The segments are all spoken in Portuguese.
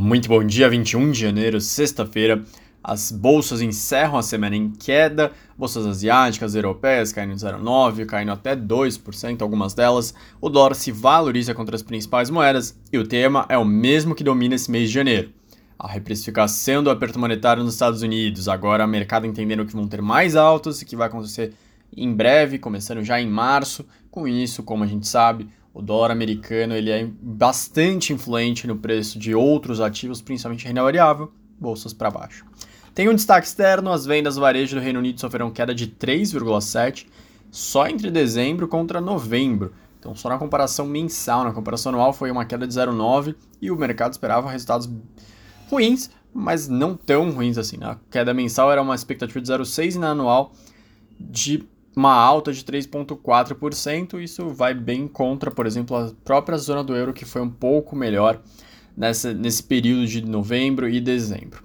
Muito bom dia, 21 de janeiro, sexta-feira. As bolsas encerram a semana em queda, bolsas asiáticas, europeias caindo 0,9%, caindo até 2%, algumas delas. O dólar se valoriza contra as principais moedas e o tema é o mesmo que domina esse mês de janeiro. A reprecificação do aperto monetário nos Estados Unidos, agora o mercado entendendo que vão ter mais altas e que vai acontecer em breve, começando já em março. Com isso, como a gente sabe, o dólar americano ele é bastante influente no preço de outros ativos, principalmente renda variável, bolsas para baixo. Tem um destaque externo, as vendas do varejo do Reino Unido sofreram queda de 3,7 só entre dezembro contra novembro. Então, só na comparação mensal, na comparação anual foi uma queda de 0,9 e o mercado esperava resultados ruins, mas não tão ruins assim. Na queda mensal era uma expectativa de 0,6 e na anual de uma alta de 3,4%. Isso vai bem contra, por exemplo, a própria zona do euro, que foi um pouco melhor nessa, nesse período de novembro e dezembro.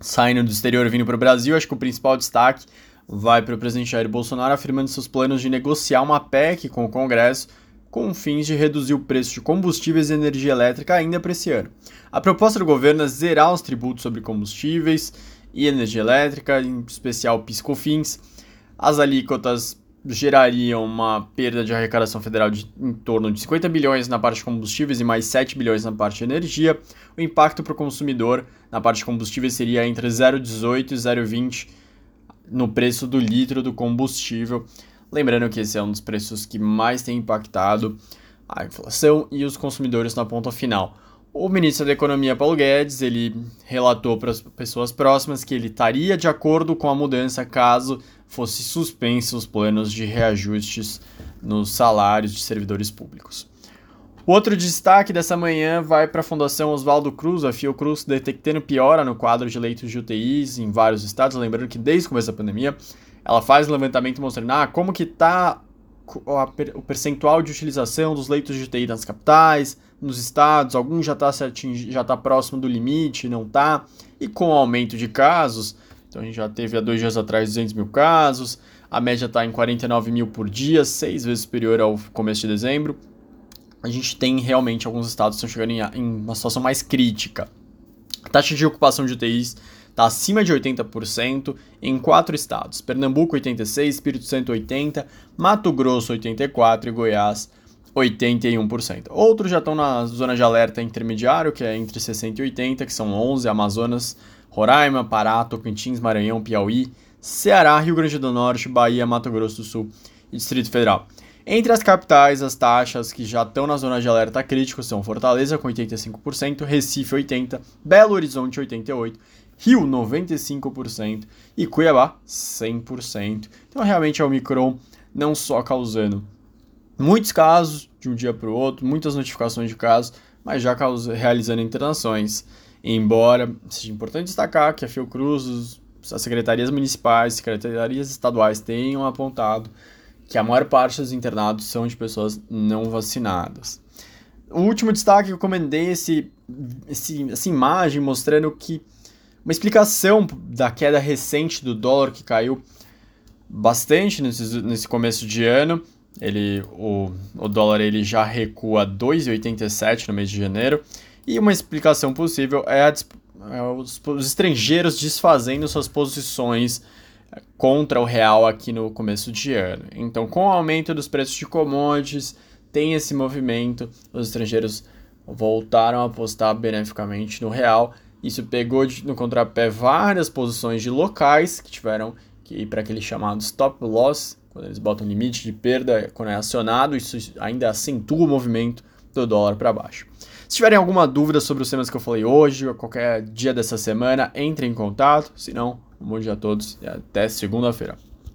Saindo do exterior vindo para o Brasil, acho que o principal destaque vai para o presidente Jair Bolsonaro afirmando seus planos de negociar uma PEC com o Congresso com fins de reduzir o preço de combustíveis e energia elétrica ainda para esse ano. A proposta do governo é zerar os tributos sobre combustíveis e energia elétrica, em especial piscofins, as alíquotas gerariam uma perda de arrecadação federal de em torno de 50 bilhões na parte de combustíveis e mais 7 bilhões na parte de energia. O impacto para o consumidor na parte de combustíveis seria entre 0,18 e 0,20 no preço do litro do combustível. Lembrando que esse é um dos preços que mais tem impactado a inflação e os consumidores na ponta final. O ministro da Economia, Paulo Guedes, ele relatou para as pessoas próximas que ele estaria de acordo com a mudança caso fosse suspensos os planos de reajustes nos salários de servidores públicos. Outro destaque dessa manhã vai para a Fundação Oswaldo Cruz, a Fiocruz, detectando piora no quadro de leitos de UTIs em vários estados. Lembrando que desde o começo da pandemia, ela faz um levantamento mostrando ah, como que está o percentual de utilização dos leitos de UTI nas capitais, nos estados, alguns já está já tá próximo do limite, não está, e com o aumento de casos, então a gente já teve há dois dias atrás 200 mil casos, a média está em 49 mil por dia, seis vezes superior ao começo de dezembro. A gente tem realmente alguns estados que estão chegando em, em uma situação mais crítica. A taxa de ocupação de UTIs está acima de 80% em quatro estados: Pernambuco 86, Espírito Santo 80, Mato Grosso 84 e Goiás 81%. Outros já estão na zona de alerta intermediário, que é entre 60 e 80, que são 11, Amazonas, Roraima, Pará, Tocantins, Maranhão, Piauí, Ceará, Rio Grande do Norte, Bahia, Mato Grosso do Sul e Distrito Federal. Entre as capitais, as taxas que já estão na zona de alerta crítico são Fortaleza com 85%, Recife 80%, Belo Horizonte 88%, Rio 95% e Cuiabá 100%. Então realmente é o Micron não só causando muitos casos de um dia para o outro, muitas notificações de casos, mas já realizando internações. Embora seja importante destacar que a Fiocruz, as secretarias municipais, secretarias estaduais tenham apontado que a maior parte dos internados são de pessoas não vacinadas. O último destaque que eu comentei esse, esse, essa imagem mostrando que uma explicação da queda recente do dólar que caiu bastante nesse, nesse começo de ano ele, o, o dólar ele já recua 2,87 no mês de janeiro. E uma explicação possível é, a, é os, os, estrangeiros desfazendo suas posições eh, contra o real aqui no começo de ano. Então, com o aumento dos preços de commodities, tem esse movimento, os estrangeiros voltaram a apostar beneficamente no real. Isso pegou no contrapé várias posições de locais que tiveram que para aquele chamado stop loss, quando eles botam limite de perda, quando é acionado, isso ainda acentua o movimento do dólar para baixo. Se tiverem alguma dúvida sobre os temas que eu falei hoje ou qualquer dia dessa semana, entre em contato. Se não, um bom dia a todos e até segunda-feira.